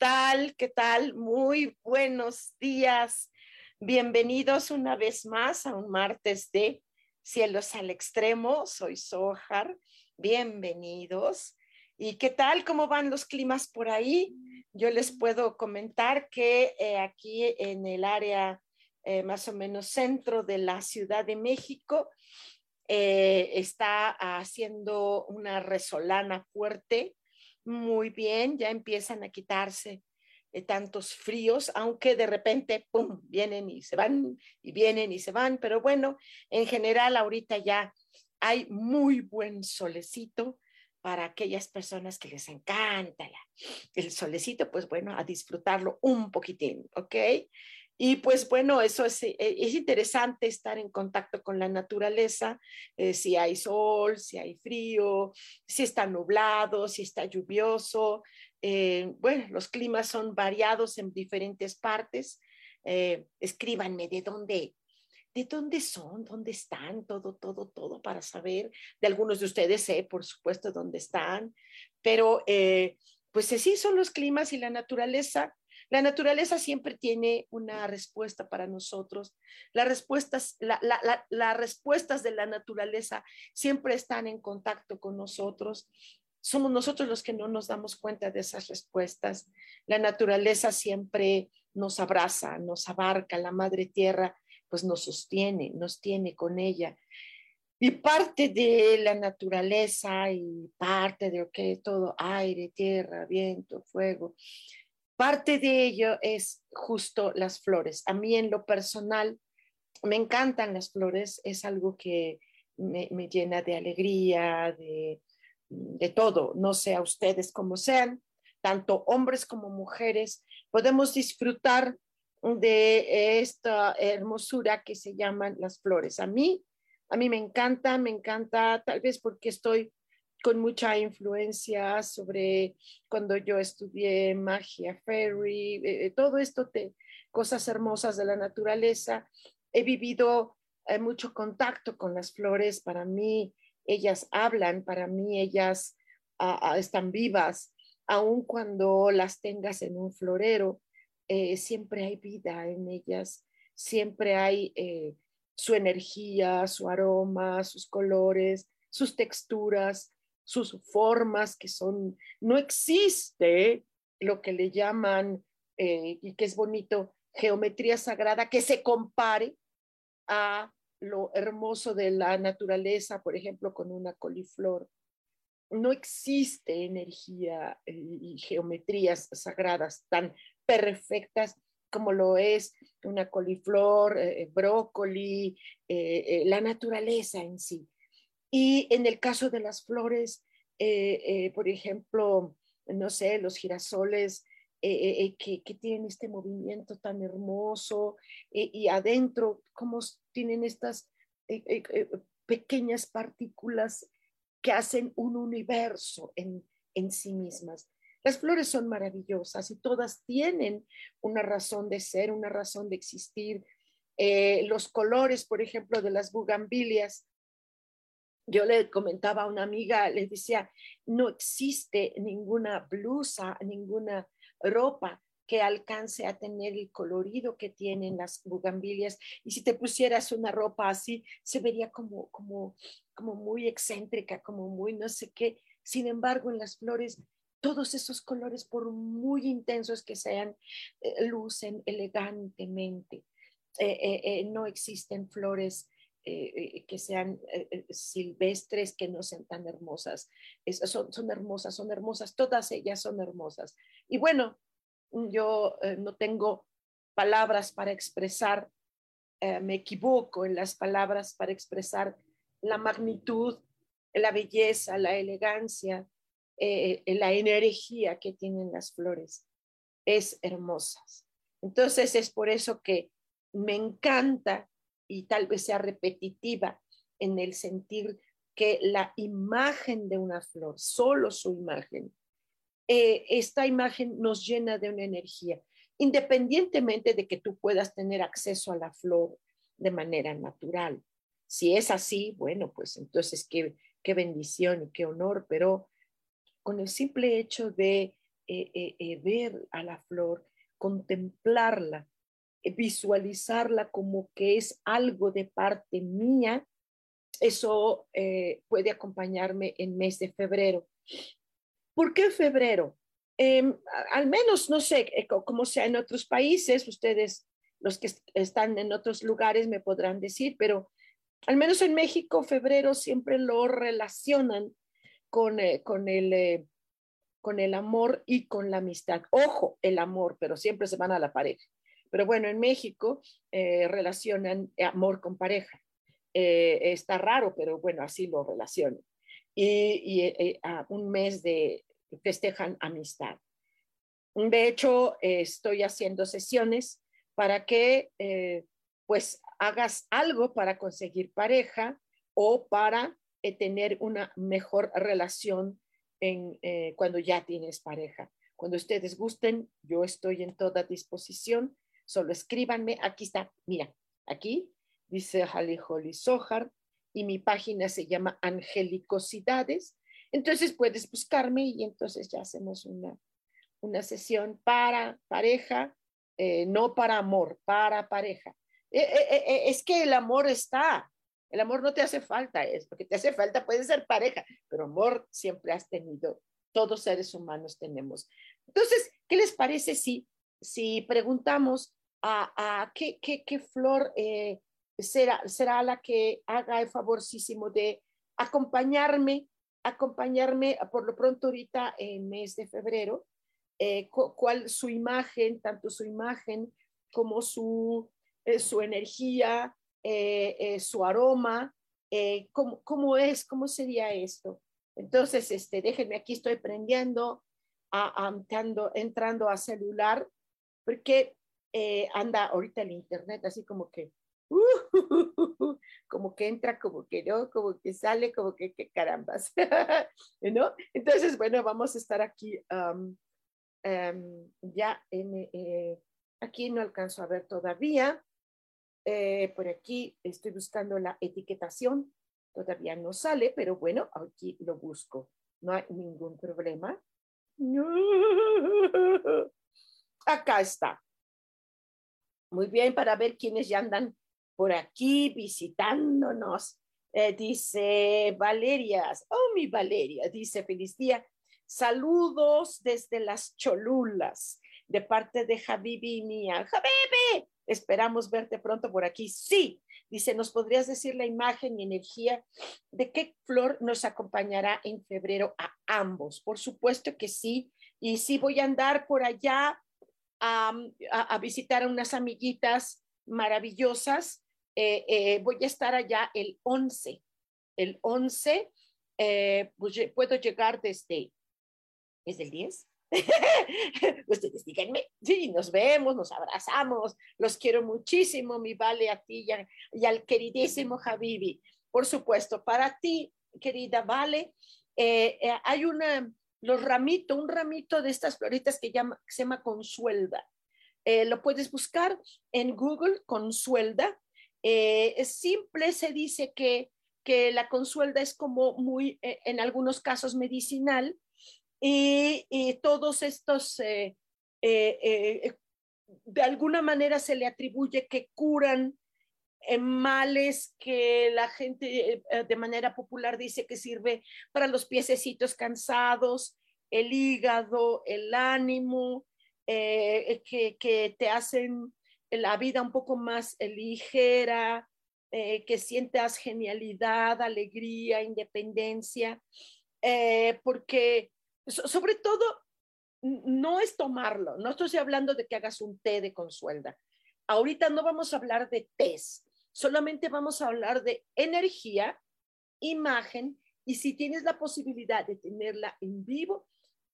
Tal? ¿Qué tal? Muy buenos días. Bienvenidos una vez más a un martes de Cielos al Extremo. Soy Sohar. Bienvenidos. ¿Y qué tal? ¿Cómo van los climas por ahí? Yo les puedo comentar que eh, aquí en el área eh, más o menos centro de la Ciudad de México eh, está haciendo una resolana fuerte muy bien, ya empiezan a quitarse eh, tantos fríos, aunque de repente, ¡pum!, vienen y se van, y vienen y se van, pero bueno, en general ahorita ya hay muy buen solecito para aquellas personas que les encanta el solecito, pues bueno, a disfrutarlo un poquitín, ¿ok? Y pues bueno, eso es, eh, es interesante estar en contacto con la naturaleza, eh, si hay sol, si hay frío, si está nublado, si está lluvioso. Eh, bueno, los climas son variados en diferentes partes. escríbanme de dónde, de dónde son, dónde están, todo, todo, todo para saber. De algunos de ustedes sé, por supuesto, dónde están, pero pues así son los climas y la naturaleza la naturaleza siempre tiene una respuesta para nosotros. Las respuestas, las respuestas de la naturaleza siempre están en contacto con nosotros. Somos nosotros los que no nos damos cuenta de esas respuestas. La naturaleza siempre nos abraza, nos abarca, la madre tierra pues nos sostiene, nos tiene con ella. Y parte de la naturaleza y parte de lo todo aire, tierra, viento, fuego, Parte de ello es justo las flores. A mí en lo personal me encantan las flores, es algo que me, llena de alegría, de, de todo. No sé a ustedes como sean, tanto hombres como mujeres, podemos disfrutar de esta hermosura que se llaman las flores. A mí, a mí me encanta, me encanta, tal vez porque estoy con mucha influencia sobre cuando yo estudié magia fairy, eh, eh, todo esto, de cosas hermosas de la naturaleza. He vivido eh, mucho contacto con las flores, para mí ellas hablan, para mí ellas ah, ah, están vivas, aun cuando las tengas en un florero, siempre hay vida en ellas, siempre hay su energía, su aroma, sus colores, sus texturas, sus formas que son, no existe lo que le llaman, eh, y que es bonito, geometría sagrada que se compare a lo hermoso de la naturaleza, por ejemplo, con una coliflor. No existe energía eh, y geometrías sagradas tan perfectas como lo es una coliflor, eh, brócoli, la naturaleza en sí. Y en el caso de las flores, eh, eh, por ejemplo, no sé, los girasoles eh, que, tienen este movimiento tan hermoso y adentro, cómo tienen estas pequeñas partículas que hacen un universo en, en sí mismas. Las flores son maravillosas y todas tienen una razón de ser, una razón de existir. los colores, por ejemplo, de las bugambilias yo le comentaba a una amiga, le decía, no existe ninguna blusa, ninguna ropa que alcance a tener el colorido que tienen las bugambilias. Y si te pusieras una ropa así, se vería como, como, muy excéntrica, como muy no sé qué. Sin embargo, en las flores todos esos colores, por muy intensos que sean, eh, lucen elegantemente. Eh, no existen flores que sean silvestres, que no sean tan hermosas. son, son hermosas, son hermosas, todas ellas son hermosas. Y bueno, yo no tengo palabras para expresar, me equivoco en las palabras para expresar la magnitud, la belleza, la elegancia, eh, la energía que tienen las flores. Es hermosas. Entonces es por eso que me encanta y tal vez sea repetitiva en el sentir que la imagen de una flor, solo su imagen, eh, esta imagen nos llena de una energía, independientemente de que tú puedas tener acceso a la flor de manera natural. Si es así, bueno, pues entonces qué, qué bendición y qué honor, pero con el simple hecho de eh, eh, ver a la flor, contemplarla, visualizarla como que es algo de parte mía, eso puede acompañarme en mes de febrero. ¿Por qué febrero? Em, al menos, no sé cómo sea en otros países, ustedes, los que están en otros lugares, me podrán decir, pero al menos en México, febrero siempre lo relacionan con, eh, con, el, eh, con el amor y con la amistad. Ojo, el amor, pero siempre se van a la pareja. Pero bueno, en México eh, relacionan amor con pareja. está raro, pero bueno, así lo relacionan. Y, y a un mes de festejan amistad. De hecho, estoy haciendo sesiones para que pues hagas algo para conseguir pareja o para eh, tener una mejor relación en, eh, cuando ya tienes pareja. Cuando ustedes gusten, yo estoy en toda disposición. Solo escríbanme. Aquí está, mira, aquí dice Hali Holly Sohar y mi página se llama Angelicosidades. Entonces puedes buscarme y entonces ya hacemos una, una sesión para pareja, eh, no para amor, para pareja. Eh, eh, es que el amor está. El amor no te hace falta, es lo que te hace falta puede ser pareja, pero amor siempre has tenido. Todos seres humanos tenemos. Entonces, ¿qué les parece si, si preguntamos a, qué, qué, flor será, será la que haga el favorcísimo de acompañarme, acompañarme por lo pronto ahorita en mes de febrero, cuál su imagen, tanto su imagen como su eh, su energía, eh, eh, su aroma, ¿cómo, ¿cómo, es, cómo sería esto. Entonces, este, déjenme, aquí estoy prendiendo, a, entrando a celular, porque anda ahorita el internet así como que, como que entra, como que no, como que sale, como que, que carambas, ¿no? Entonces, bueno, vamos a estar aquí ya en, aquí no alcanzo a ver todavía, eh, por aquí estoy buscando la etiquetación. Todavía no sale, pero bueno, aquí lo busco. No hay ningún problema. Acá está. Muy bien, para ver quiénes ya andan por aquí visitándonos. Eh, dice Valeria, oh mi Valeria, dice feliz día. Saludos desde las Cholulas de parte de Habibi y mía. Habibi, Esperamos verte pronto por aquí. Sí, dice, ¿nos podrías decir la imagen y energía de qué flor nos acompañará en febrero a ambos? Por supuesto que sí. Y sí voy a andar por allá a, visitar a unas amiguitas maravillosas. Eh, eh, voy a estar allá el 11. El 11 eh, pues, puedo llegar desde, ¿es el 10? Ustedes díganme, sí, nos vemos, nos abrazamos, los quiero muchísimo, mi Vale, a ti y, al queridísimo Habibi. Por supuesto, para ti, querida Vale, hay una, los ramitos, un ramito de estas floritas que, llama, se llama consuelda. Eh, lo puedes buscar en Google, consuelda. es simple, se dice que, que la consuelda es como muy, en algunos casos medicinal, y, todos estos, eh, eh, eh, de alguna manera se le atribuye que curan males que la gente de manera popular dice que sirve para los piececitos cansados, el hígado, el ánimo, eh, que, que, te hacen la vida un poco más ligera, eh, que sientas genialidad, alegría, independencia, eh, porque sobre todo no es tomarlo, no estoy hablando de que hagas un té de consuelda. Ahorita no vamos a hablar de tés, solamente vamos a hablar de energía, imagen y si tienes la posibilidad de tenerla en vivo,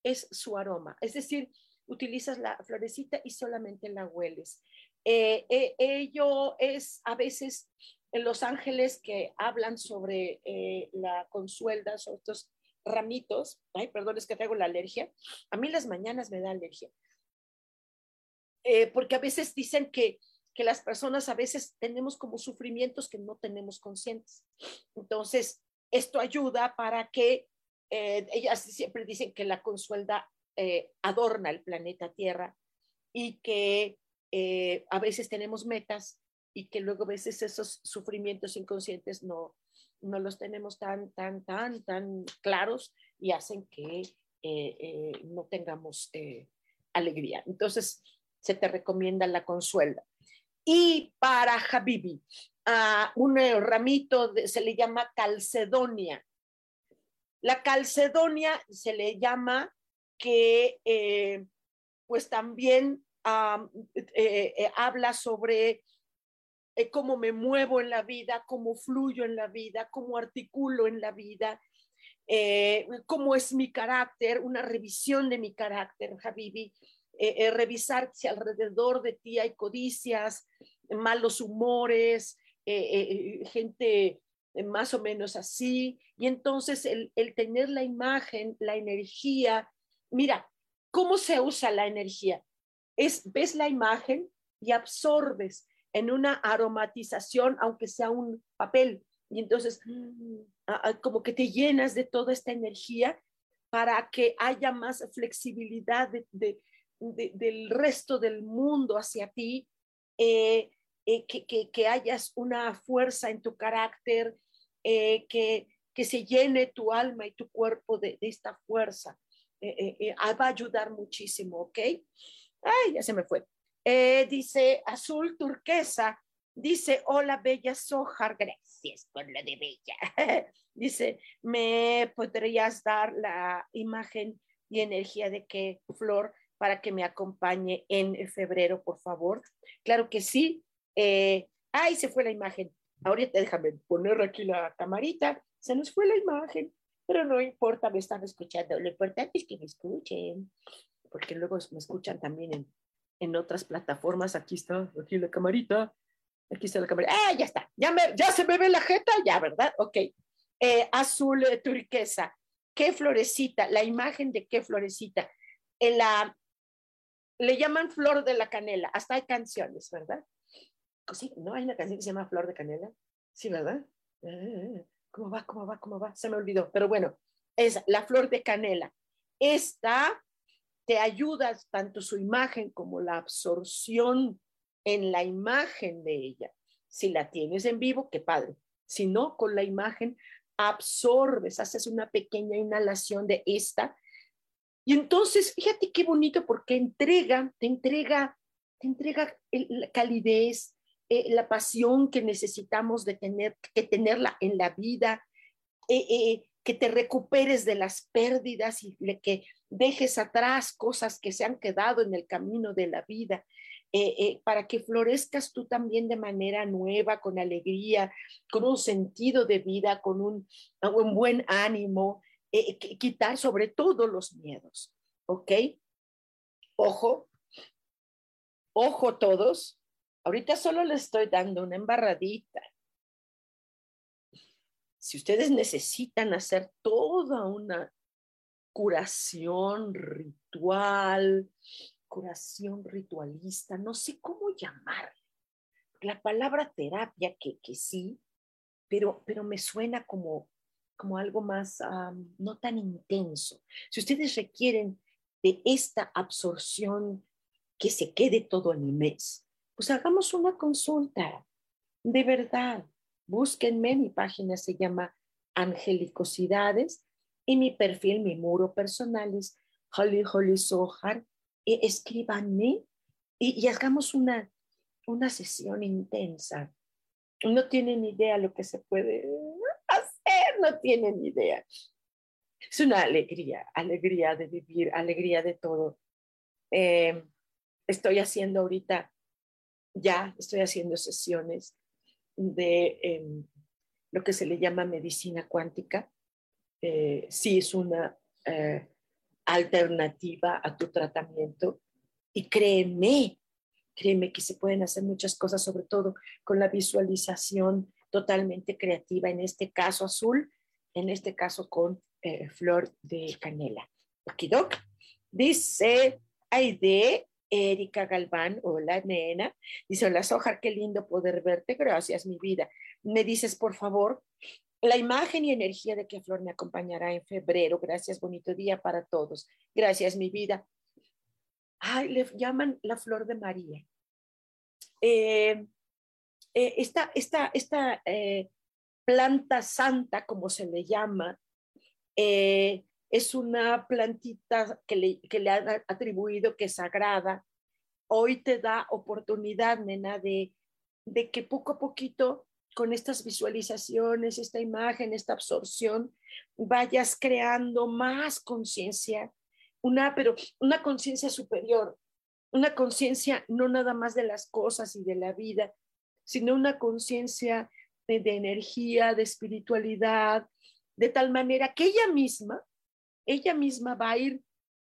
es su aroma. Es decir, utilizas la florecita y solamente la hueles. Eh, eh, ello es a veces en Los Ángeles que hablan sobre eh, la consuelda, sobre estos ramitos. Ay, perdón, es que traigo la alergia. A mí las mañanas me da alergia. porque a veces dicen que, que las personas a veces tenemos como sufrimientos que no tenemos conscientes. Entonces, esto ayuda para que ellas siempre dicen que la consuelda adorna el planeta Tierra y que eh, a veces tenemos metas y que luego a veces esos sufrimientos inconscientes no, no los tenemos tan, tan, tan, tan claros y hacen que eh, eh, no tengamos alegría. Entonces, se te recomienda la consuela. Y para Habibi, a un ramito se le llama calcedonia. La calcedonia se le llama que pues también eh, eh, habla sobre eh, cómo me muevo en la vida, cómo fluyo en la vida, cómo articulo en la vida, cómo es mi carácter, una revisión de mi carácter, Habibi, revisar si alrededor de ti hay codicias, malos humores, gente más o menos así, y entonces el, el tener la imagen, la energía, mira, ¿cómo se usa la energía? es, ves la imagen y absorbes en una aromatización, aunque sea un papel. Y entonces, mm, como que te llenas de toda esta energía para que haya más flexibilidad del resto del mundo hacia ti, eh, eh, que, hayas una fuerza en tu carácter, eh, que, que se llene tu alma y tu cuerpo de, esta fuerza. va a ayudar muchísimo, ¿ok? Ay, ya se me fue. Dice azul turquesa. Dice, hola, bella Sojar. Gracias por lo de bella. dice, ¿me podrías dar la imagen y energía de qué flor para que me acompañe en febrero, por favor? Claro que sí. Eh, ay, se fue la imagen. Ahorita déjame poner aquí la camarita. Se nos fue la imagen, pero no importa, me están escuchando. Lo importante es que me escuchen porque luego me escuchan también en, en otras plataformas. Aquí está, aquí la camarita, aquí está la camarita. ¡Ah, ya está! Ya, me, ya se me ve la jeta, ya, ¿verdad? Ok. Eh, azul eh, turquesa. ¿Qué florecita? La imagen de qué florecita. En la, le llaman flor de la canela. Hasta hay canciones, ¿verdad? Sí, ¿no? Hay una canción que se llama Flor de Canela. Sí, ¿verdad? Eh, ¿Cómo va? ¿Cómo va? ¿Cómo va? Se me olvidó. Pero bueno, es la flor de canela. Esta te ayuda tanto su imagen como la absorción en la imagen de ella. Si la tienes en vivo, qué padre. Si no, con la imagen absorbes, haces una pequeña inhalación de esta. Y entonces, fíjate qué bonito porque entrega, te entrega, te entrega la calidez, eh, la pasión que necesitamos de tener, que tenerla en la vida, eh, eh, que te recuperes de las pérdidas y que dejes atrás cosas que se han quedado en el camino de la vida, para que florezcas tú también de manera nueva, con alegría, con un sentido de vida, con un buen ánimo, eh, quitar sobre todo los miedos, ¿ok? Ojo, ojo todos, ahorita solo les estoy dando una embarradita. Si ustedes necesitan hacer toda una curación ritual, curación ritualista, no sé cómo llamarle. La palabra terapia, que, que sí, pero, pero me suena como, como algo más, no tan intenso. Si ustedes requieren de esta absorción que se quede todo el mes, pues hagamos una consulta. De verdad, búsquenme, mi página se llama Angelicosidades y mi perfil, mi muro personal es Holly Holly Sohar, eh, escríbanme y, y, hagamos una, una sesión intensa. No tienen idea lo que se puede no tienen idea. Es una alegría, alegría de vivir, alegría de todo. Eh, estoy haciendo ahorita, ya estoy haciendo sesiones de em, lo que se le llama medicina cuántica. Eh, sí es una eh, alternativa a tu tratamiento y créeme, créeme que se pueden hacer muchas cosas, sobre todo con la visualización totalmente creativa, en este caso azul, en este caso con eh, flor de canela. Okidok. Dice Aide Erika Galván, hola nena. Dice, hola Sojar, qué lindo poder verte. Gracias, mi vida. Me dices, por favor, la imagen y energía de que Flor me acompañará en febrero. Gracias, bonito día para todos. Gracias, mi vida. Ay, le llaman la flor de María. Eh, eh, esta esta, esta planta santa, como se le llama, eh, es una plantita que le, que le han atribuido que es sagrada. Hoy te da oportunidad, nena, de, de que poco a poquito, con estas visualizaciones, esta imagen, esta absorción, vayas creando más conciencia, una, pero una conciencia superior, una conciencia no nada más de las cosas y de la vida, sino una conciencia de, energía, de espiritualidad, de tal manera que ella misma, ella misma va a ir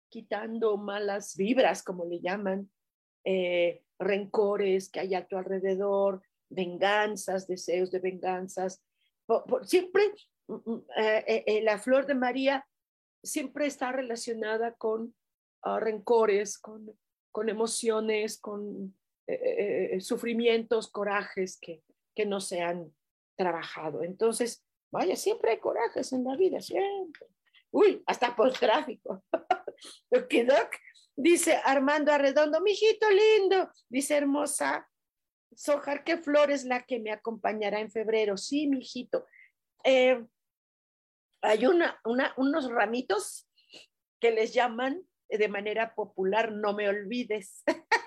quitando malas vibras, como le llaman, eh, rencores que hay a tu alrededor, venganzas, deseos de venganzas. siempre mm, mm, eh, eh, la flor de María siempre está relacionada con ah, rencores, con, con, emociones, con sufrimientos, corajes que, que no se han trabajado. Entonces, Vaya, siempre hay corajes en la vida, siempre. Uy, hasta por tráfico. Doc, dice Armando Arredondo, mijito lindo, dice hermosa. Sojar, ¿qué flor es la que me acompañará en febrero? Sí, mijito. Eh, hay una, unos ramitos que les llaman de manera popular no me olvides.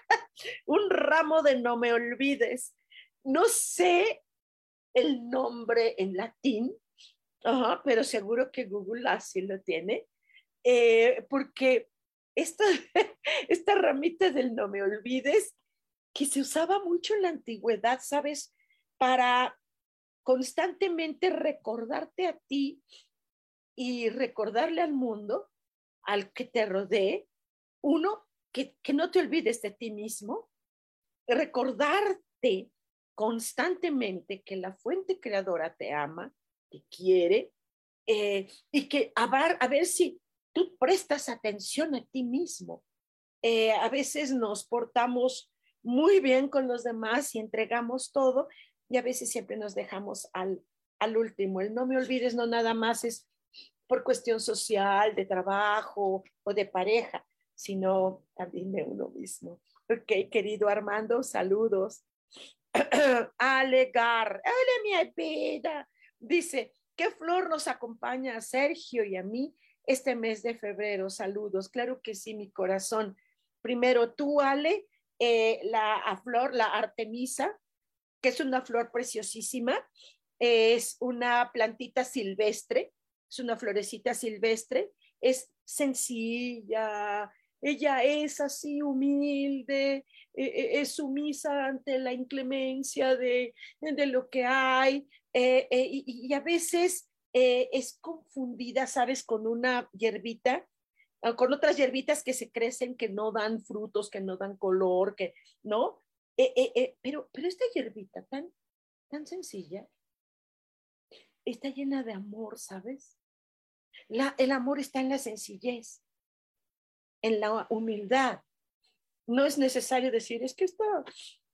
Un ramo de no me olvides. No sé el nombre en latín, pero seguro que Google así lo tiene, eh, porque esta, esta ramita del no me olvides, que se usaba mucho en la antigüedad, ¿sabes? Para constantemente recordarte a ti y recordarle al mundo, al que te rodee, uno, que, no te olvides de ti mismo, recordarte constantemente que la fuente creadora te ama, te quiere eh, y que a ver, a ver si tú prestas atención a ti mismo. Eh, a veces nos portamos muy bien con los demás y entregamos todo y a veces siempre nos dejamos al, al último. El no me olvides no nada más es por cuestión social, de trabajo o de pareja, sino también uno mismo. Ok, querido Armando, saludos. Alegar, hola mi vida. Dice, ¿qué flor nos acompaña a Sergio y a mí este mes de febrero? Saludos, claro que sí, mi corazón. Primero tú, Ale, eh, la flor, la Artemisa, que es una flor preciosísima, es una plantita silvestre, es una florecita silvestre, es sencilla, ella es así humilde, e, e, es sumisa ante la inclemencia de, de lo que hay eh, eh, y, a veces eh, es confundida, ¿sabes?, con una hierbita, con otras hierbitas que se crecen, que no dan frutos, que no dan color, que, ¿no? pero, pero esta hierbita tan, tan sencilla está llena de amor, ¿sabes? La, el amor está en la sencillez en la humildad. No es necesario decir, es que esta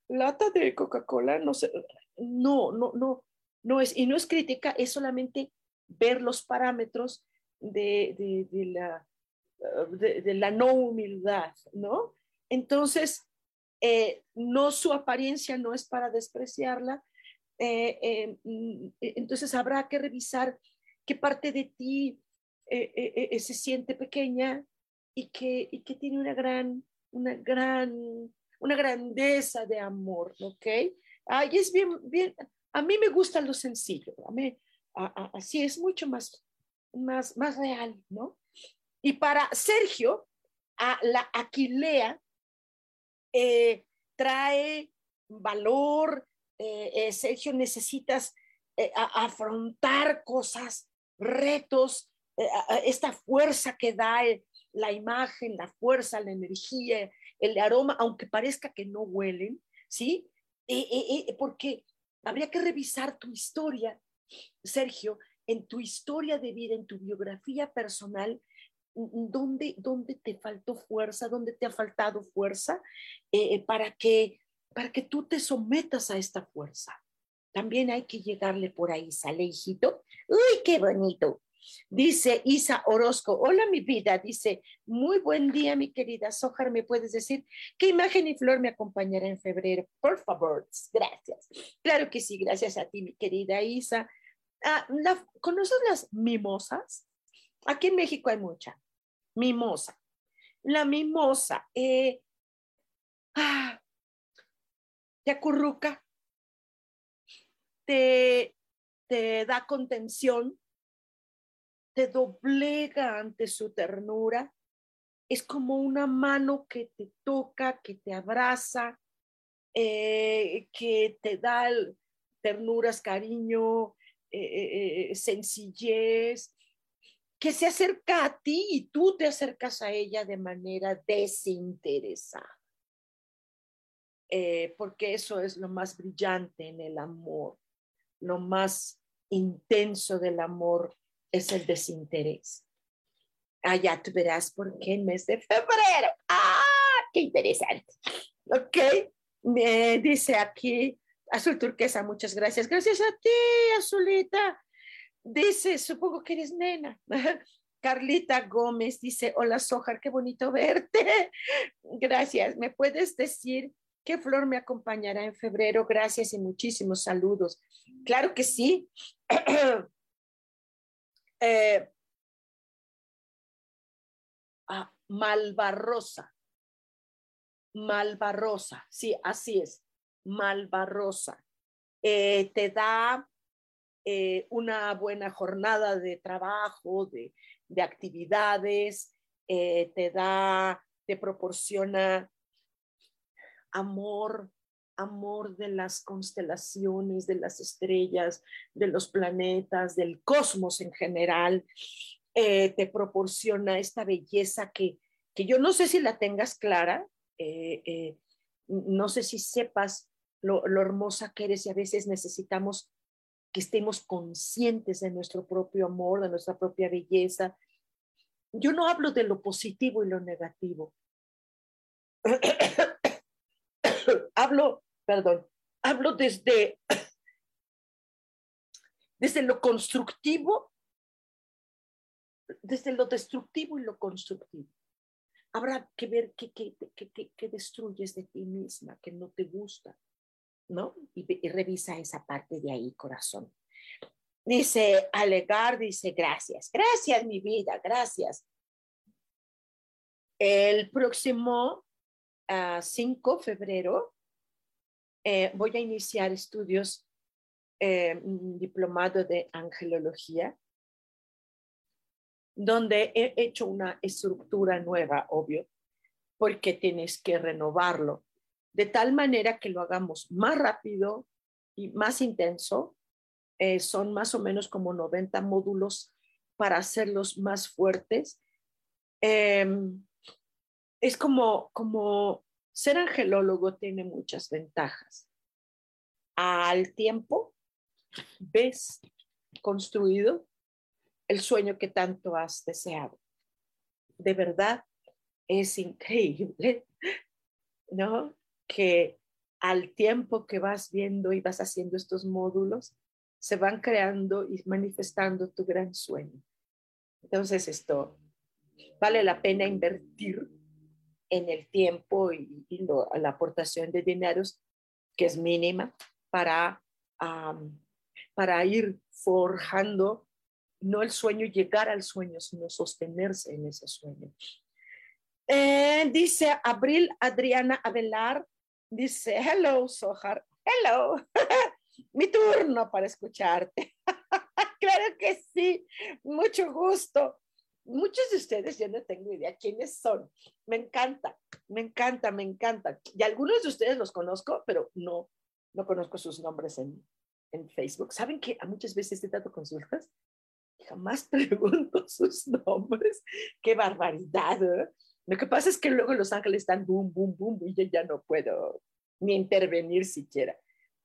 lata de Coca-Cola no sé, no, no, no, no es, y no es crítica, es solamente ver los parámetros de, la, de, la no humildad, ¿no? Entonces, eh, no su apariencia no es para despreciarla, eh, eh, mm, entonces habrá que revisar qué parte de ti se siente pequeña, y que, y que tiene una gran, una gran, una grandeza de amor, ¿ok? Ay, es bien, bien, a mí me gusta lo sencillo, a mí, así es mucho más, más, más real, ¿no? Y para Sergio, a la Aquilea eh, trae valor, eh, eh, Sergio, necesitas afrontar cosas, retos, esta fuerza que da la imagen, la fuerza, la energía, el aroma, aunque parezca que no huelen, ¿sí? porque habría que revisar tu historia, Sergio, en tu historia de vida, en tu biografía personal, ¿dónde, dónde te faltó fuerza, dónde te ha faltado fuerza eh, eh, para, que, para que tú te sometas a esta fuerza. También hay que llegarle por ahí, sale hijito. Uy, qué bonito. Dice Isa Orozco, hola mi vida, dice, muy buen día mi querida Sojar, ¿me puedes decir qué imagen y flor me acompañará en febrero? Por favor, gracias. Claro que sí, gracias a ti mi querida Isa. Ah, ¿Conoces las mimosas? Aquí en México hay mucha. Mimosa. La mimosa eh, ah, te acurruca, te, te da contención, te doblega ante su ternura. Es como una mano que te toca, que te abraza, eh, que te da ternuras, cariño, eh, sencillez, que se acerca a ti y tú te acercas a ella de manera desinteresada. Eh, porque eso es lo más brillante en el amor, lo más intenso del amor es el desinterés. Ah, ya tú verás por qué en mes de febrero. Ah, qué interesante. Ok, me dice aquí Azul Turquesa, muchas gracias. Gracias a ti, Azulita. Dice, supongo que eres nena. Carlita Gómez dice, hola Sojar, qué bonito verte. Gracias. ¿Me puedes decir qué flor me acompañará en febrero? Gracias y muchísimos saludos. Claro que sí. eh, ah, Malvarrosa. Malvarrosa, sí, así es. Malvarrosa. Eh, te da eh, una buena jornada de trabajo, de, actividades, eh, te da, te proporciona amor, amor de las constelaciones, de las estrellas, de los planetas, del cosmos en general, eh, te proporciona esta belleza que, que, yo no sé si la tengas clara, no sé si sepas lo, lo hermosa que eres y a veces necesitamos que estemos conscientes de nuestro propio amor, de nuestra propia belleza. Yo no hablo de lo positivo y lo negativo. hablo, perdón, hablo desde, desde lo constructivo, desde lo destructivo y lo constructivo. Habrá que ver qué, qué, qué, qué destruyes de ti misma, que no te gusta, ¿no? Y, revisa esa parte de ahí, corazón. Dice Alegar, dice gracias, gracias mi vida, gracias. El próximo 5 ah, de febrero eh, voy a iniciar estudios eh, diplomado de angelología, donde he hecho una estructura nueva, obvio, porque tienes que renovarlo de tal manera que lo hagamos más rápido y más intenso. Eh, son más o menos como 90 módulos para hacerlos más fuertes. Em, es como, como ser angelólogo tiene muchas ventajas. Al tiempo ves construido el sueño que tanto has deseado. De verdad, es increíble, ¿no? que al tiempo que vas viendo y vas haciendo estos módulos, se van creando y manifestando tu gran sueño. Entonces esto vale la pena invertir en el tiempo y, la aportación de dineros, que es mínima, para, para ir forjando no el sueño, llegar al sueño, sino sostenerse en ese sueño. Eh, dice Abril Adriana Avelar, dice, hello, Sohar, hello, mi turno para escucharte. claro que sí, mucho gusto. Muchos de ustedes yo no tengo idea quiénes son. Me encanta, me encanta, me encanta. Y algunos de ustedes los conozco, pero no, no conozco sus nombres en, en Facebook. ¿Saben que a muchas veces he dado consultas? Jamás pregunto sus nombres. Qué barbaridad. ¿eh? Lo que pasa es que luego Los Ángeles están boom, boom, boom, y yo ya no puedo ni intervenir siquiera.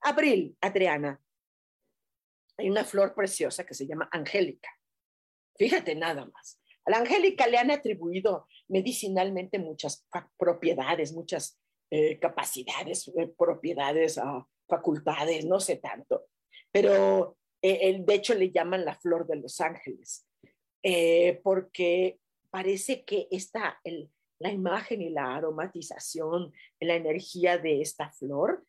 Abril, Adriana, hay una flor preciosa que se llama Angélica. Fíjate nada más. A la Angélica le han atribuido medicinalmente muchas propiedades, muchas eh, capacidades, eh, propiedades, ah, facultades, no sé tanto. Pero eh, de hecho le llaman la flor de los ángeles, porque parece que esta, la imagen y la aromatización, la energía de esta flor,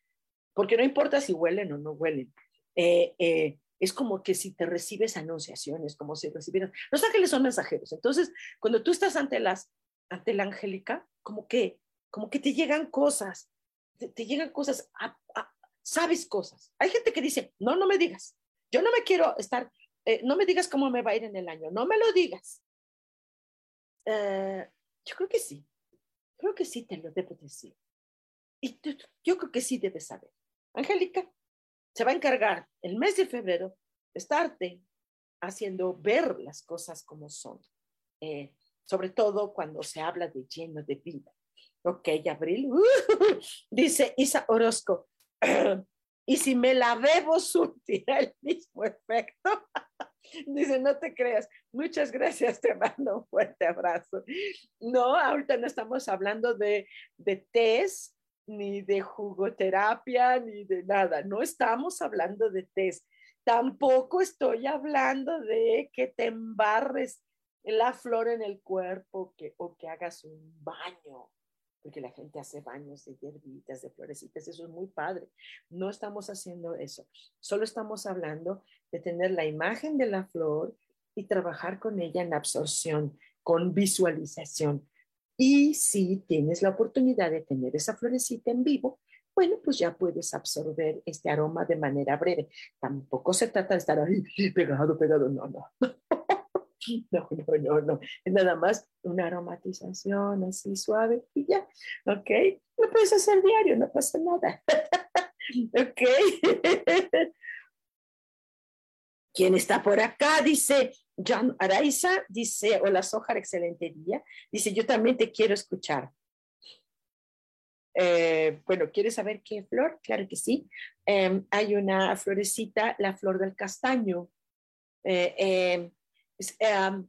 porque no importa si huelen o no huelen, es como que si te recibes anunciaciones, como si recibieras. Los ángeles son mensajeros. Entonces, cuando tú estás ante las ante la angélica, como que como que te llegan cosas, te, llegan cosas, sabes cosas. Hay gente que dice, "No, no me digas. Yo no me quiero estar eh, no me digas cómo me va a ir en el año, no me lo digas." Eh, yo creo que sí. Creo que sí te lo debo decir. Y yo creo que sí debes saber. Angélica, se va a encargar el mes de febrero de estarte haciendo ver las cosas como son, eh, sobre todo cuando se habla de lleno de vida. Ok, Abril, dice Isa Orozco, y si me la bebo, surtirá el mismo efecto. Dice, no te creas. Muchas gracias, te mando un fuerte abrazo. No, ahorita no estamos hablando de, de test ni de jugoterapia, ni de nada. No estamos hablando de test. Tampoco estoy hablando de que te embarres la flor en el cuerpo o que hagas un baño, porque la gente hace baños de hierbitas, de florecitas, eso es muy padre. No estamos haciendo eso. Solo estamos hablando de tener la imagen de la flor y trabajar con ella en absorción, con visualización. Y si tienes la oportunidad de tener esa florecita en vivo, bueno, pues ya puedes absorber este aroma de manera breve. Tampoco se trata de estar ahí pegado, pegado, no, no. No, no, no, no. Es nada más una aromatización así suave y ya, ¿ok? Lo puedes hacer diario, no pasa nada. ¿Ok? ¿Quién está por acá? Dice John Araiza, dice, hola Sojar, excelente día. Dice, yo también te quiero escuchar. Eh, bueno, ¿quieres saber qué flor? Claro que sí. Em, hay una florecita, la flor del castaño. Eh, em, em,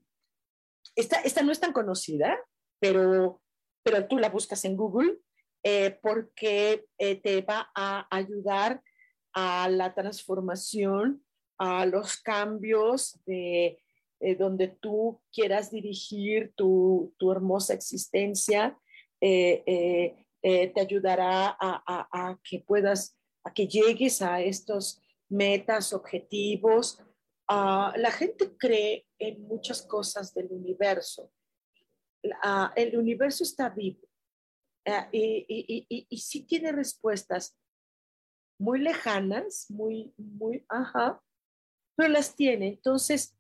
esta, esta, no es tan conocida, pero, pero tú la buscas en Google eh, porque te va a ayudar a la transformación a los cambios de eh, donde tú quieras dirigir tu, tu hermosa existencia, eh, eh, te ayudará a, a, que puedas, a que llegues a estos metas, objetivos. Uh, la gente cree en muchas cosas del universo. Uh, el universo está vivo y, y, y, y, sí tiene respuestas muy lejanas, muy, muy, ajá, pero las tiene. Entonces,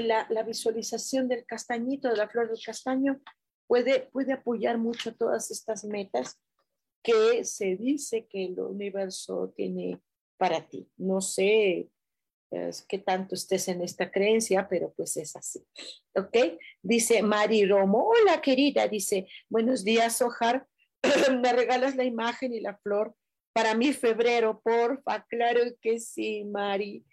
la, la, visualización del castañito, de la flor del castaño, puede, puede apoyar mucho todas estas metas que se dice que el universo tiene para ti. No sé es, qué tanto estés en esta creencia, pero pues es así. ¿Ok? Dice Mari Romo, hola querida, dice, buenos días, Ojar, me regalas la imagen y la flor para mi febrero, porfa, claro que sí, Mari.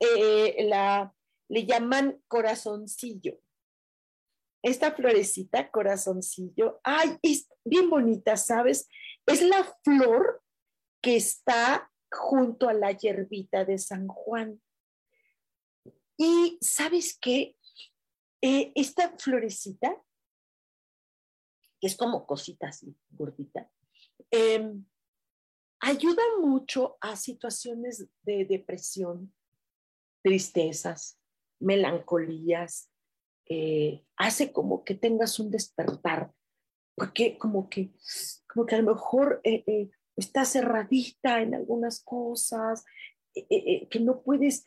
Eh, la, le llaman corazoncillo. Esta florecita, corazoncillo, ay, es bien bonita, ¿sabes? Es la flor que está junto a la hierbita de San Juan. Y sabes qué? Eh, esta florecita, que es como cosita así, gordita, em, ayuda mucho a situaciones de depresión, tristezas, melancolías, eh, hace como que tengas un despertar porque como que, como que a lo mejor eh, eh, está cerradita en algunas cosas, que no puedes,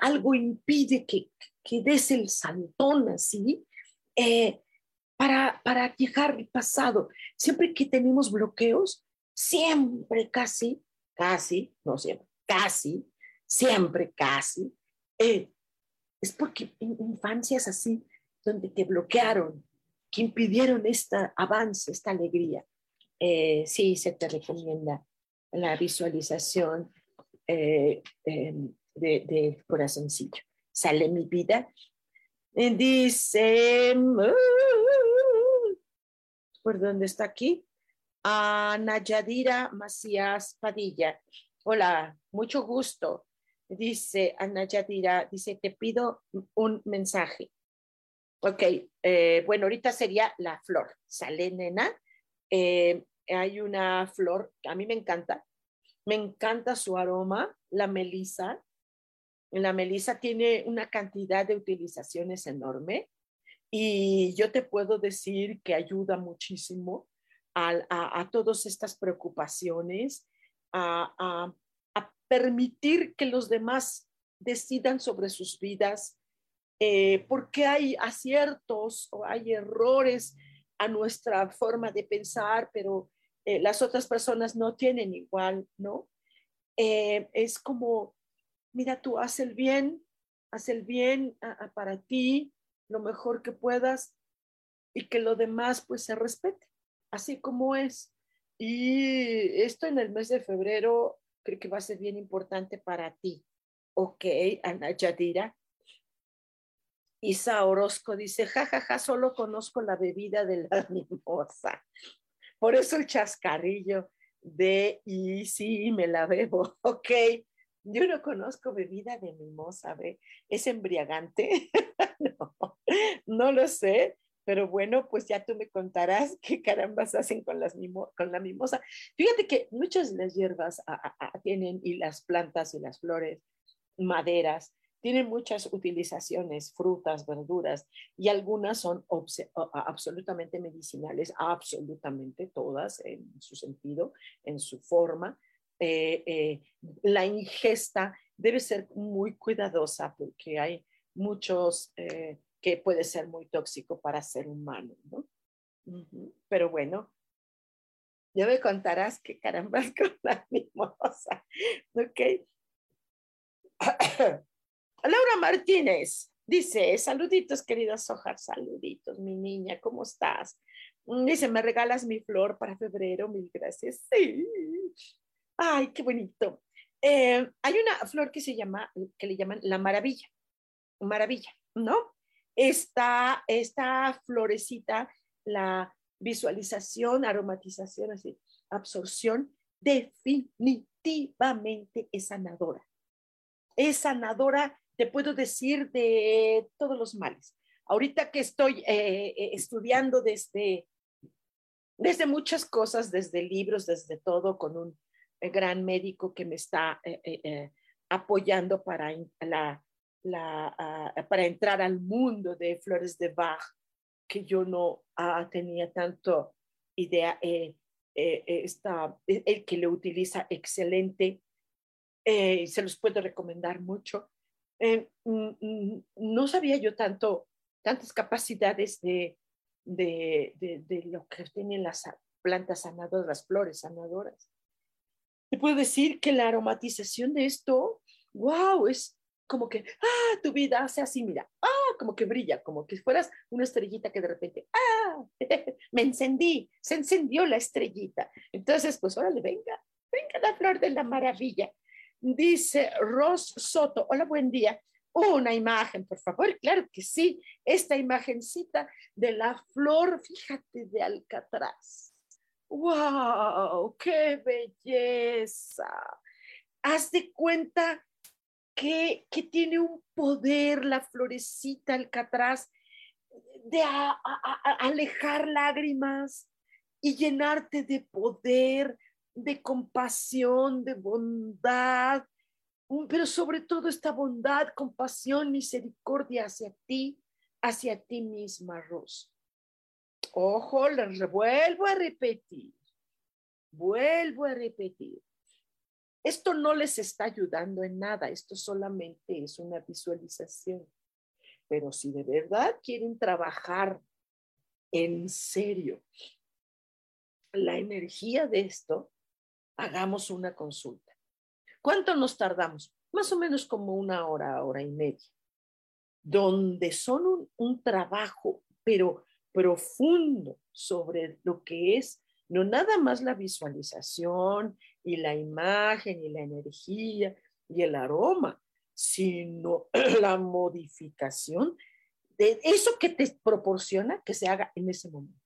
algo impide que, que des el saltón así, para, para llegar al pasado. Siempre que tenemos bloqueos, siempre, casi, casi, no siempre, casi, siempre, casi, es porque infancias así, donde te bloquearon, que impidieron este avance, esta alegría. Eh, sí, se te recomienda la visualización eh, em, de, corazoncillo. Sale mi vida. Dice, ¿por dónde está aquí? Ana Yadira Macías Padilla. Hola, mucho gusto. Dice Ana Yadira, dice, te pido un mensaje. Ok, eh, bueno, ahorita sería la flor. Sale, nena. Eh, hay una flor a mí me encanta. Me encanta su aroma, la melisa. La melisa tiene una cantidad de utilizaciones enorme y yo te puedo decir que ayuda muchísimo a, todas estas preocupaciones, a, a permitir que los demás decidan sobre sus vidas, eh, porque hay aciertos o hay errores a nuestra forma de pensar, pero eh, las otras personas no tienen igual, ¿no? Eh, es como, mira, tú haz el bien, haz el bien para ti, lo mejor que puedas y que lo demás pues se respete, así como es. Y esto en el mes de febrero creo que va a ser bien importante para ti. Ok, Ana Yadira, Isa Orozco dice, jajaja, ja, ja, solo conozco la bebida de la mimosa. Por eso el chascarrillo de, y sí, me la bebo. Ok, yo no conozco bebida de mimosa, ¿ve? ¿Es embriagante? no, no lo sé, pero bueno, pues ya tú me contarás qué carambas hacen con, las con la mimosa. Fíjate que muchas de las hierbas tienen, y las plantas y las flores, maderas, tienen muchas utilizaciones, frutas, verduras, y algunas son absolutamente medicinales, absolutamente todas en su sentido, en su forma. Eh, eh, la ingesta debe ser muy cuidadosa porque hay muchos eh, que puede ser muy tóxico para ser humano, ¿no? Pero bueno, ya me contarás qué carambas con la mimosa, ¿ok? Laura Martínez dice, saluditos querida Sojar, saluditos mi niña, ¿cómo estás? Mm, dice, ¿me regalas mi flor para febrero? Mil gracias. Sí. Ay, qué bonito. Eh, hay una flor que se llama, que le llaman la maravilla, maravilla, ¿no? Esta, esta florecita, la visualización, aromatización, así, absorción, definitivamente es sanadora. Es sanadora te puedo decir de todos los males. Ahorita que estoy eh, eh, estudiando desde, desde muchas cosas, desde libros, desde todo, con un eh, gran médico que me está apoyando para, la, la, para entrar al mundo de flores de Bach, que yo no ah, tenía tanto idea. está, el que lo utiliza excelente, se los puedo recomendar mucho. Eh, no sabía yo tanto, tantas capacidades de, de, de, lo que tienen las plantas sanadoras, las flores sanadoras. Te puedo decir que la aromatización de esto, wow, es como que, ah, tu vida hace así, mira, ah, como que brilla, como que fueras una estrellita que de repente, ah, me encendí, se encendió la estrellita. Entonces, pues órale, venga, venga la flor de la maravilla. Dice Ros Soto, hola, buen día. Una imagen, por favor. Claro que sí, esta imagencita de la flor, fíjate, de Alcatraz. ¡Wow! ¡Qué belleza! Haz de cuenta que, tiene un poder la florecita Alcatraz de alejar lágrimas y llenarte de poder, de compasión, de bondad, pero sobre todo esta bondad, compasión, misericordia hacia ti, hacia ti misma, Ros. ojo, les vuelvo a repetir, vuelvo a repetir. Esto no les está ayudando en nada, esto solamente es una visualización. Pero si de verdad quieren trabajar en serio la energía de esto, hagamos una consulta. ¿Cuánto nos tardamos? Más o menos como una hora, hora y media, donde son un, trabajo, pero profundo sobre lo que es no nada más la visualización y la imagen y la energía y el aroma, sino la modificación de eso que te proporciona que se haga en ese momento,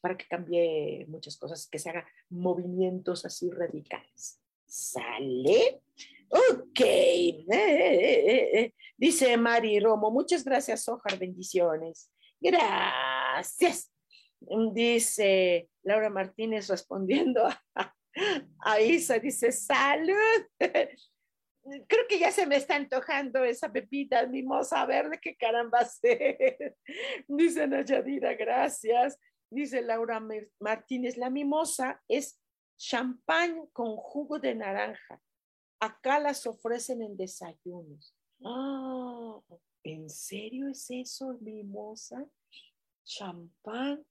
para que cambie muchas cosas, que se haga movimientos así radicales. ¿Sale? Ok. Eh, eh, eh, Dice Mari Romo, muchas gracias, Ojar, bendiciones. Gracias. Dice Laura Martínez respondiendo a, a Isa, dice, salud. Creo que ya se me está antojando esa pepita mimosa, a ver de qué caramba hacer. Dice Nayadira, gracias. Dice Laura Martínez, la mimosa es champán con jugo de naranja. Acá las ofrecen en desayunos. Ah, ¿en serio es eso, mimosa? Champán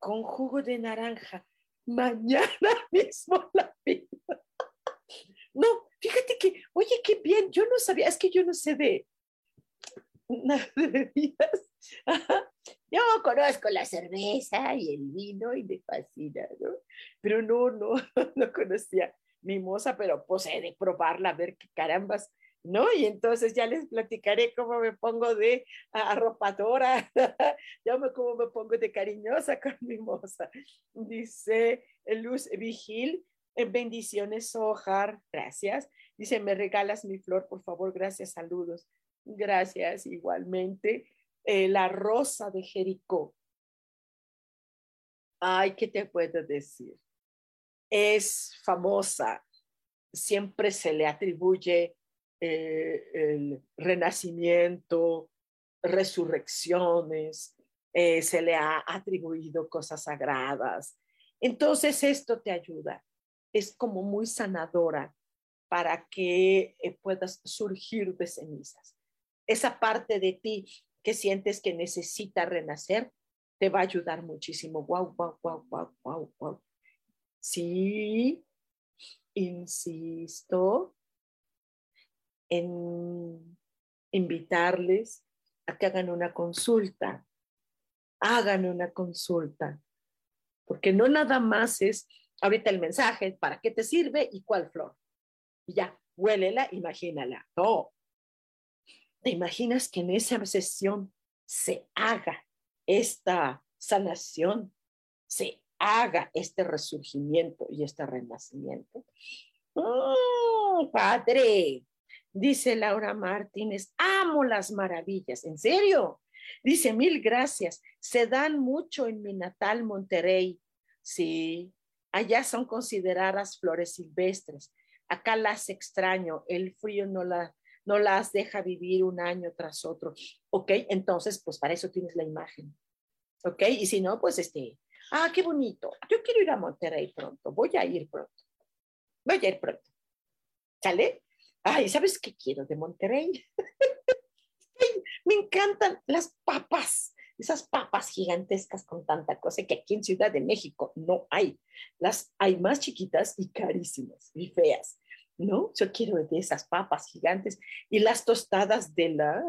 con jugo de naranja. Mañana mismo la pido. No, fíjate que, oye, qué bien, yo no sabía, es que yo no sé de, de bebidas. Yo conozco la cerveza y el vino y me fascina, ¿no? Pero no, no, no conocía mimosa, pero pues he de probarla, a ver qué carambas, ¿no? Y entonces ya les platicaré cómo me pongo de arropadora, ya me, cómo me pongo de cariñosa con mimosa. Dice Luz Vigil, bendiciones, Ojar, gracias. Dice, me regalas mi flor, por favor, gracias, saludos. Gracias, igualmente. Eh, la rosa de Jericó. Ay, ¿qué te puedo decir? Es famosa, siempre se le atribuye eh, el renacimiento, resurrecciones, eh, se le ha atribuido cosas sagradas. Entonces esto te ayuda, es como muy sanadora para que puedas surgir de cenizas. Esa parte de ti que sientes que necesita renacer, te va a ayudar muchísimo. Wow, wow, wow, wow, wow, wow. Sí, insisto en invitarles a que hagan una consulta. Hagan una consulta. Porque no nada más es ahorita el mensaje, para qué te sirve y cuál flor. Y ya, huélela, imagínala. No, ¿Te imaginas que en esa sesión se haga esta sanación, se haga este resurgimiento y este renacimiento? ¡Oh, padre! Dice Laura Martínez, amo las maravillas, ¿en serio? Dice, mil gracias, se dan mucho en mi natal Monterrey. Sí, allá son consideradas flores silvestres. Acá las extraño, el frío no, no las deja vivir un año tras otro. ¿Ok? Entonces, pues para eso tienes la imagen. ¿Ok? Y si no, pues este, ah, qué bonito. Yo quiero ir a Monterrey pronto. Voy a ir pronto. Voy a ir pronto. ¿Sale? Ay, ¿sabes qué quiero de Monterrey? Me encantan las papas, esas papas gigantescas con tanta cosa que aquí en Ciudad de México no hay. Las hay más chiquitas y carísimas y feas. ¿no? Yo quiero de esas papas gigantes y las tostadas de la,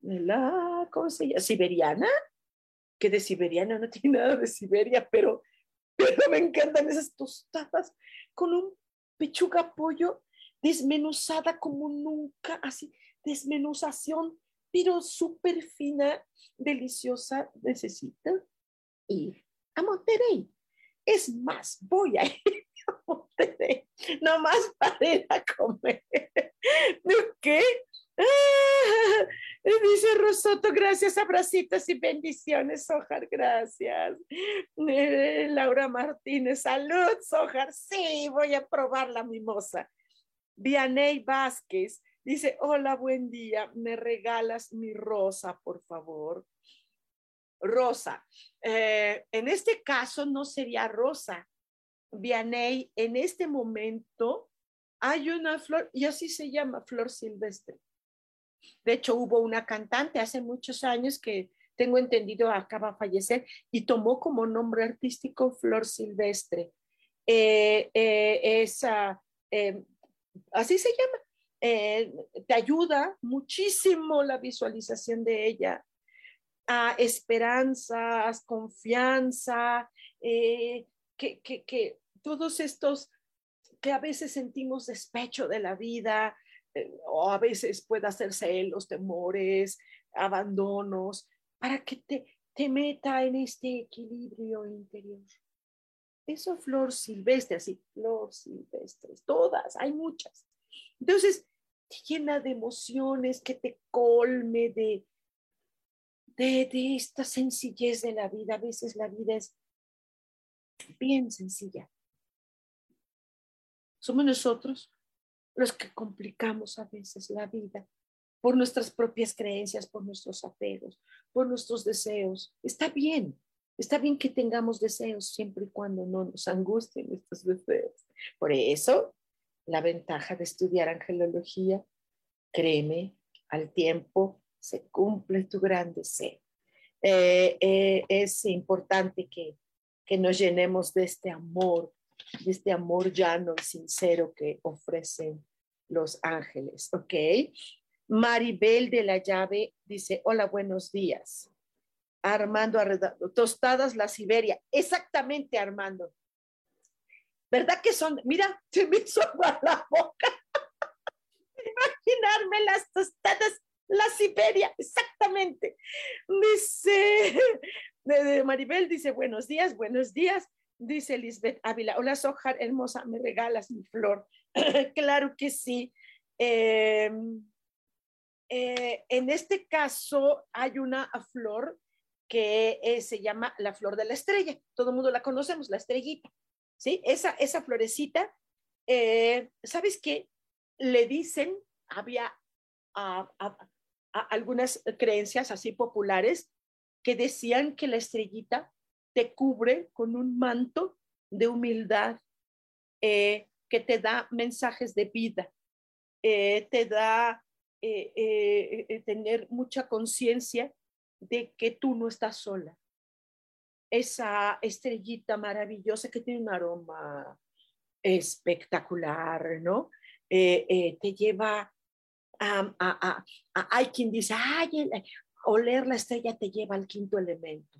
de la, ¿cómo se llama? Siberiana, que de siberiana no tiene nada de Siberia, pero, pero me encantan esas tostadas con un pechuga pollo desmenuzada como nunca, así, desmenuzación, pero súper fina, deliciosa, necesita ir a Monterrey. Es más, voy a ir no más para ir a comer. ¿Qué? Ah, dice Rosoto, gracias, abracitos y bendiciones, Sojar, gracias. Eh, Laura Martínez, salud, Sojar, sí, voy a probar la mimosa. Vianey Vázquez dice, hola, buen día, ¿me regalas mi rosa, por favor? rosa. Eh, en este caso no sería rosa. Vianey, en este momento hay una flor, y así se llama, flor silvestre. De hecho, hubo una cantante hace muchos años que tengo entendido acaba de fallecer y tomó como nombre artístico Flor Silvestre. Eh, eh, esa, así se llama. te ayuda muchísimo la visualización de ella a esperanzas, confianza, eh, que, que, todos estos que a veces sentimos despecho de la vida, eh, o a veces puede hacer celos, temores, abandonos, para que te, te meta en este equilibrio interior. Eso flor silvestre, así, flor silvestres, todas, hay muchas. Entonces, te llena de emociones, que te colme de, de, esta sencillez de la vida. A veces la vida es bien sencilla. Somos nosotros los que complicamos a veces la vida por nuestras propias creencias, por nuestros apegos, por nuestros deseos. Está bien, está bien que tengamos deseos siempre y cuando no nos angustien estos deseos. Por eso, la ventaja de estudiar angelología, créeme, al tiempo se cumple tu gran deseo. Eh, eh, es importante que, que nos llenemos de este amor, de este amor llano y sincero que ofrecen los ángeles, ¿ok? Maribel de la llave dice, hola, buenos días. Armando Arredondo, tostadas la Siberia. Exactamente, Armando. ¿Verdad que son? Mira, se me hizo la boca. Imaginarme las tostadas la Siberia, exactamente. Dice, Maribel dice, buenos días, buenos días. Dice Lisbeth Ávila, hola Sojar, hermosa, me regalas mi flor. claro que sí. Em, eh, en este caso hay una flor que eh, se llama la flor de la estrella. Todo el mundo la conocemos, la estrellita. ¿Sí? Esa, esa florecita, eh, ¿sabes qué? Le dicen, había a, algunas creencias así populares que decían que la estrellita te cubre con un manto de humildad, eh, que te da mensajes de vida, eh, te da tener mucha conciencia de que tú no estás sola. Esa estrellita maravillosa que tiene un aroma espectacular, ¿no? te lleva hay quien dice, ay, oler la estrella te lleva al quinto elemento.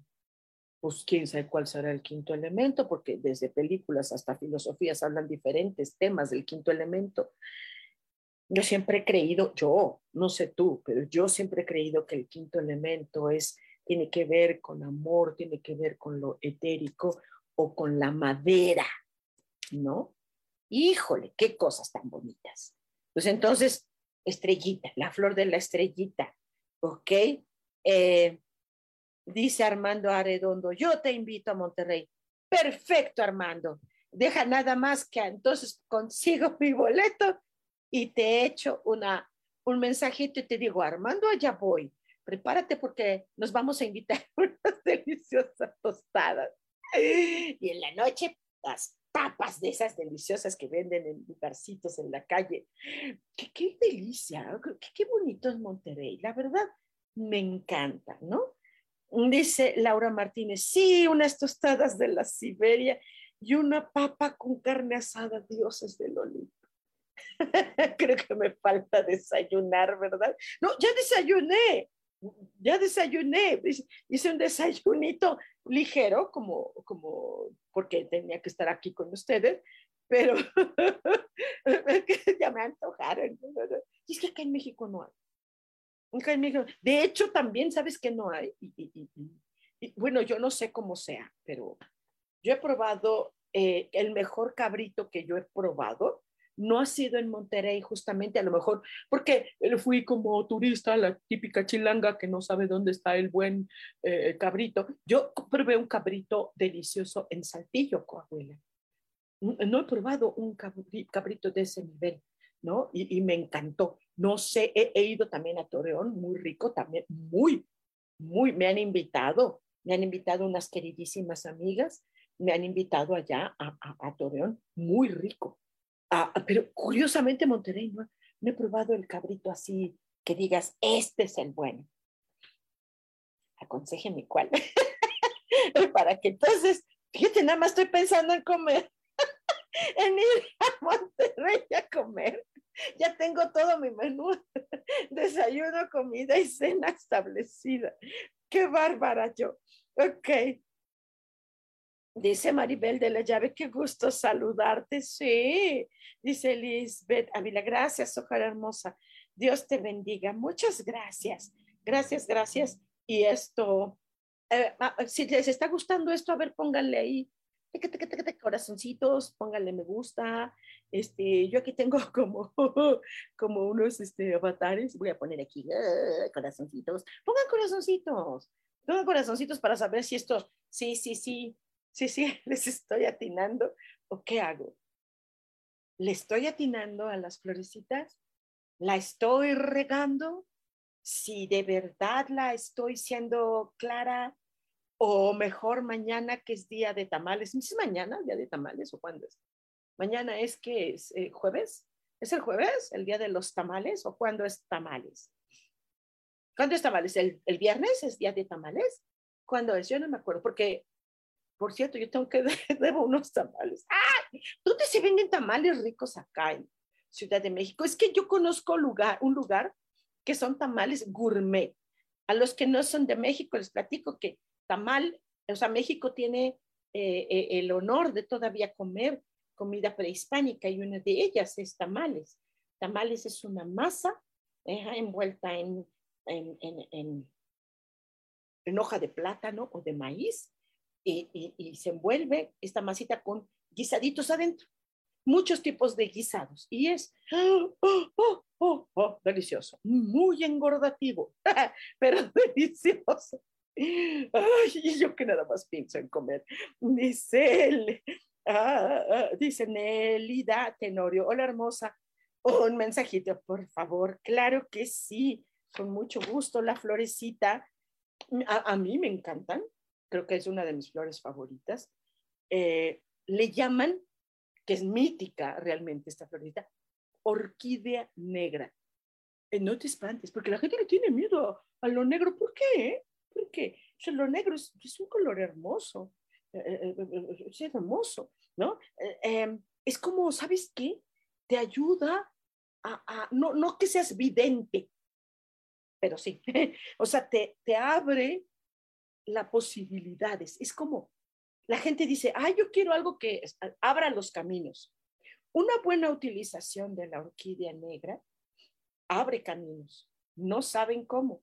Pues quién sabe cuál será el quinto elemento, porque desde películas hasta filosofías hablan diferentes temas del quinto elemento. Yo siempre he creído, yo, no sé tú, pero yo siempre he creído que el quinto elemento es, tiene que ver con amor, tiene que ver con lo etérico o con la madera, ¿no? Híjole, qué cosas tan bonitas. Pues entonces, estrellita, la flor de la estrellita, ¿ok? Eh, dice Armando Arredondo, yo te invito a Monterrey. Perfecto, Armando. Deja nada más que entonces consigo mi boleto y te echo una, un mensajito y te digo, Armando, allá voy. Prepárate porque nos vamos a invitar unas deliciosas tostadas. Y en la noche, las papas de esas deliciosas que venden en lugarcitos en la calle. Qué, qué delicia, qué, qué bonito es Monterrey, la verdad me encanta, ¿no? Dice Laura Martínez, sí, unas tostadas de la Siberia y una papa con carne asada, dioses del Olimpo. Creo que me falta desayunar, ¿verdad? No, ya desayuné, ya desayuné, hice un desayunito ligero, como, como porque tenía que estar aquí con ustedes, pero ya me antojaron. Y es que acá en México no hay. Acá en México, de hecho, también sabes que no hay. Y, bueno, yo no sé cómo sea, pero yo he probado eh, el mejor cabrito que yo he probado no ha sido en Monterrey justamente, a lo mejor porque fui como turista, la típica chilanga que no sabe dónde está el buen eh, cabrito. Yo probé un cabrito delicioso en Saltillo, Coahuila. No he probado un cabrito de ese nivel, ¿no? Y, me encantó. No sé, he, he, ido también a Torreón, muy rico, también muy, muy, me han invitado me han invitado unas queridísimas amigas, me han invitado allá a, a, Torreón, muy rico. Ah, pero curiosamente Monterrey no, no he probado el cabrito así que digas, este es el bueno. Aconsejeme cuál. Para que entonces, fíjate, nada más estoy pensando en comer, en ir a Monterrey a comer. Ya tengo todo mi menú, desayuno, comida y cena establecida. Qué bárbara yo. Ok. Dice Maribel de la llave, qué gusto saludarte. Sí, dice Lisbeth Ávila, gracias, Ojalá hermosa. Dios te bendiga. Muchas gracias. Gracias, gracias. Y esto, eh, si les está gustando esto, a ver, pónganle ahí corazoncitos, pónganle me gusta. Este, yo aquí tengo como, como unos este, avatares. Voy a poner aquí ah, corazoncitos. Pongan corazoncitos. Pongan corazoncitos para saber si esto, sí, sí, sí, sí, sí, les estoy atinando o qué hago. ¿Le estoy atinando a las florecitas? ¿La estoy regando? Si de verdad la estoy siendo clara, o mejor mañana que es día de tamales. ¿Es mañana día de tamales o cuándo es? Mañana es que es eh, jueves. ¿Es el jueves, el día de los tamales o cuándo es tamales? ¿Cuándo es tamales? ¿El, ¿El, viernes es día de tamales? ¿Cuándo es? Yo no me acuerdo porque, por cierto, yo tengo que debo unos tamales. ¡Ay! ¿Dónde se venden tamales ricos acá en Ciudad de México? Es que yo conozco lugar, un lugar que son tamales gourmet. A los que no son de México les platico que tamal, o sea, México tiene eh, eh, el honor de todavía comer comida prehispánica y una de ellas es tamales. Tamales es una masa envuelta en, en, en, en, hoja de plátano o de maíz y, y, se envuelve esta masita con guisaditos adentro. Muchos tipos de guisados y es oh, oh, oh, oh delicioso, muy engordativo, pero delicioso. Ay, yo que nada más pienso en comer. Dice, ah, ah, dice Nelida Tenorio, hola hermosa, un mensajito, por favor. Claro que sí, con mucho gusto. La florecita, a, mí me encantan, creo que es una de mis flores favoritas. Eh, le llaman, que es mítica realmente esta florecita, orquídea negra. Eh, no te espantes, porque la gente le tiene miedo a, lo negro. ¿Por qué? Porque lo negro es, un color hermoso. Eh, es hermoso, ¿no? Em, es como, ¿sabes qué? te ayuda a, no, no que seas vidente, pero sí, o sea, te, te abre las posibilidades. Es como, la gente dice, ah, yo quiero algo que abra los caminos. Una buena utilización de la orquídea negra abre caminos. No saben cómo,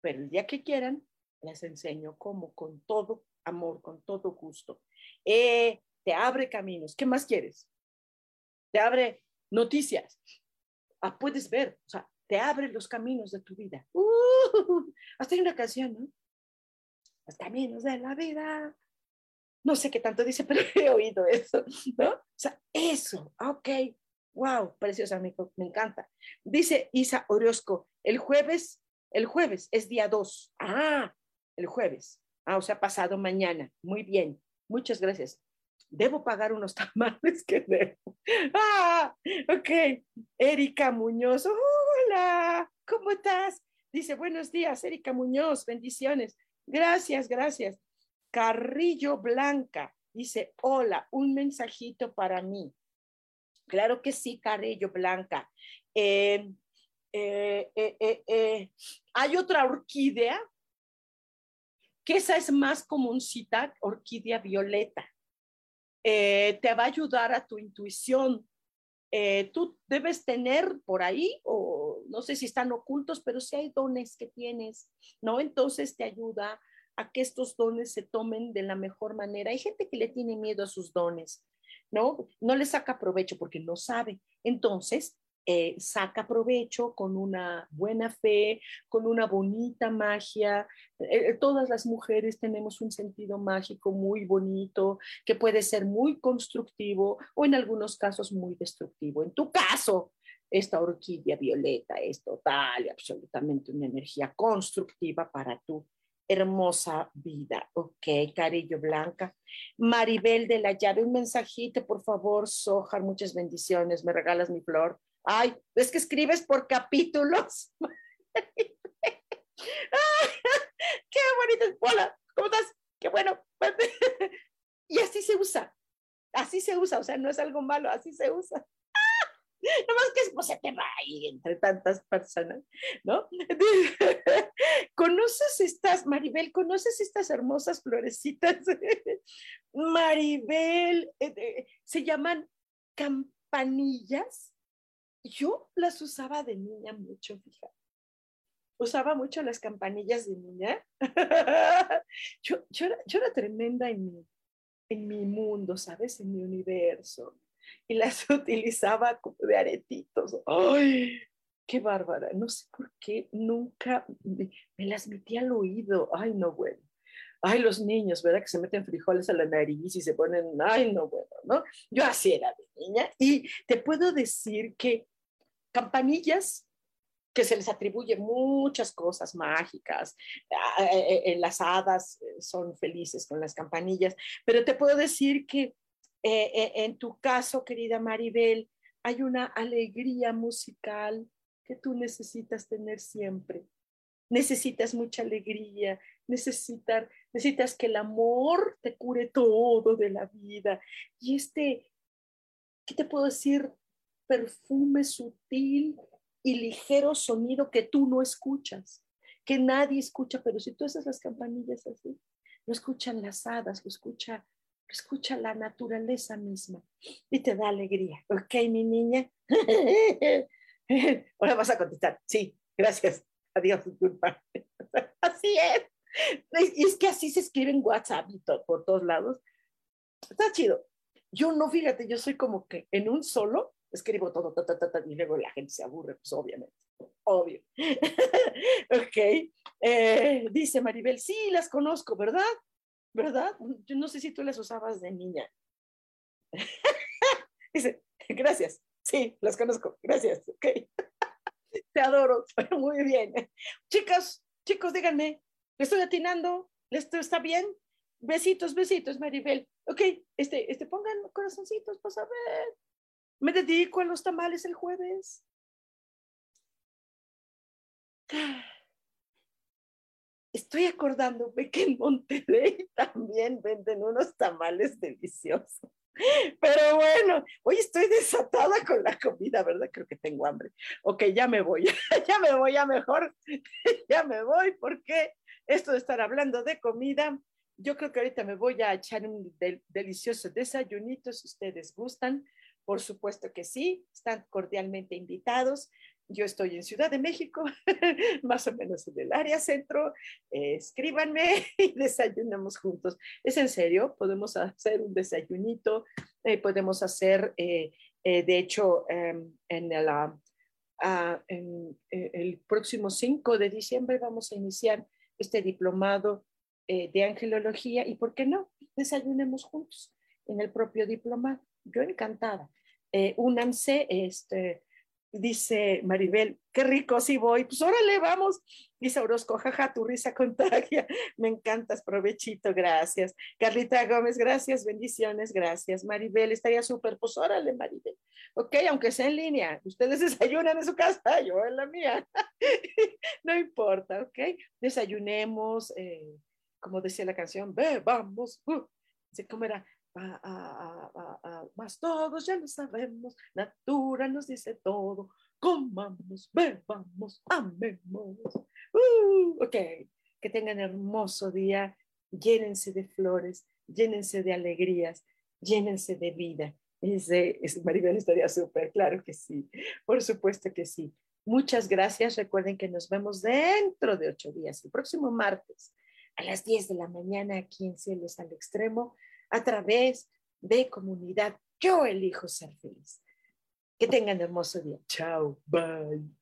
pero el día que quieran, les enseño cómo, con todo amor, con todo gusto. Eh, te abre caminos. ¿Qué más quieres? Te abre noticias. Ah, puedes ver, o sea, te abre los caminos de tu vida. Uh, hasta hay una canción, ¿no? Los caminos de la vida. No sé qué tanto dice, pero he oído eso, ¿no? O sea, eso, ok, wow, preciosa, me, me encanta. Dice Isa Orozco, el jueves, el jueves es día 2. Ah, el jueves. Ah, o sea, pasado mañana. Muy bien, muchas gracias debo pagar unos tamales que debo. Ah, ok. Erika Muñoz, hola, ¿cómo estás? Dice, buenos días, Erika Muñoz, bendiciones. Gracias, gracias. Carrillo Blanca dice, hola, un mensajito para mí. Claro que sí, Carrillo Blanca. Eh, eh, eh, hay otra orquídea, que esa es más comúncita, orquídea violeta. Te va a ayudar a tu intuición. Eh, tú debes tener por ahí, o no sé si están ocultos, pero si hay dones que tienes, ¿no? Entonces te ayuda a que estos dones se tomen de la mejor manera. Hay gente que le tiene miedo a sus dones, ¿no? No le saca provecho porque no sabe. Entonces, eh, saca provecho con una buena fe, con una bonita magia. Eh, eh, todas las mujeres tenemos un sentido mágico muy bonito, que puede ser muy constructivo o en algunos casos muy destructivo. En tu caso, esta orquídea violeta es total y absolutamente una energía constructiva para tu hermosa vida. Ok, Carillo Blanca. Maribel de la llave, un mensajito, por favor, Sojar, muchas bendiciones, me regalas mi flor. Ay, es que escribes por capítulos. qué bonito. Hola, ¿cómo estás? Qué bueno. y así se usa. Así se usa, o sea, no es algo malo, así se usa. No más que pues, se te va ahí entre tantas personas, ¿no? ¿Conoces estas, Maribel, conoces estas hermosas florecitas? Maribel, eh, se llaman campanillas. Yo las usaba de niña mucho, fíjate. Usaba mucho las campanillas de niña. yo, yo era tremenda en mi, en mi mundo, ¿sabes? En mi universo y las utilizaba como de aretitos. ¡Ay! ¡Qué bárbara! No sé por qué nunca me, las metí al oído. ¡Ay, no, bueno! Ay, los niños, ¿verdad? Que se meten frijoles a la nariz y se ponen, ay, no, bueno, ¿no? Yo así era de niña y te puedo decir que campanillas que se les atribuye muchas cosas mágicas, eh, eh, eh, las hadas son felices con las campanillas, pero te puedo decir que eh, eh, en tu caso, querida Maribel, hay una alegría musical que tú necesitas tener siempre. Necesitas mucha alegría, necesitas, necesitas que el amor te cure todo de la vida. Y este, ¿qué te puedo decir? Perfume sutil y ligero sonido que tú no escuchas, que nadie escucha, pero si tú haces las campanillas así, lo escuchan las hadas, lo escucha escucha la naturaleza misma y te da alegría. ¿Ok, mi niña? Ahora vas a contestar. Sí, gracias. Adiós, disculpa. Así es. Y es que así se escribe en WhatsApp y por todos lados. Está chido. Yo no, fíjate, yo soy como que en un solo escribo todo, y luego la gente se aburre, pues obviamente, obvio. ok, eh, dice Maribel, sí, las conozco, ¿verdad? ¿verdad? Yo no sé si tú las usabas de niña. Dice, gracias. Sí, las conozco. Gracias. Ok. Te adoro. Muy bien. Chicas, chicos, díganme, ¿le estoy atinando? ¿Esto está bien? Besitos, besitos, Maribel. Ok, este, este, pongan corazoncitos, pues a ver. Me dedico a los tamales el jueves estoy acordándome que en Monterrey también venden unos tamales deliciosos. Pero bueno, hoy estoy desatada con la comida, ¿verdad? Creo que tengo hambre. Ok, ya me voy, ya me voy, ya mejor, ya me voy, porque esto de estar hablando de comida, yo creo que ahorita me voy a echar un delicioso desayunito si ustedes gustan. Por supuesto que sí, están cordialmente invitados. Yo estoy en Ciudad de México, más o menos en el área centro. escríbanme y desayunamos juntos. Es en serio, podemos hacer un desayunito, eh, podemos hacer, eh, eh, de hecho, em, en, ah, el próximo 5 de diciembre vamos a iniciar este diplomado de angelología y, ¿por qué no? Desayunemos juntos en el propio diplomado. Yo encantada. únanse, este Dice Maribel, qué rico, sí voy. Pues órale, vamos. Dice Orozco, jaja, tu risa contagia. Me encantas, provechito, gracias. Carlita Gómez, gracias, bendiciones, gracias. Maribel, estaría súper, pues órale, Maribel. Ok, aunque sea en línea, ustedes desayunan en su casa, yo en la mía. no importa, ok. Desayunemos, eh, como decía la canción, ve, vamos. Uh, ¿Cómo era? Más todos ya lo sabemos, Natura nos dice todo, comamos, bebamos, amemos. Uh, ok, que tengan hermoso día, llénense de flores, llénense de alegrías, llénense de vida. Ese Maribel estaría súper, claro que sí, por supuesto que sí. Muchas gracias. Recuerden que nos vemos dentro de ocho días, el próximo martes a las 10 de la mañana aquí en Cielos al Extremo a través de comunidad. Yo elijo ser feliz. Que tengan hermoso día. Chao. Bye.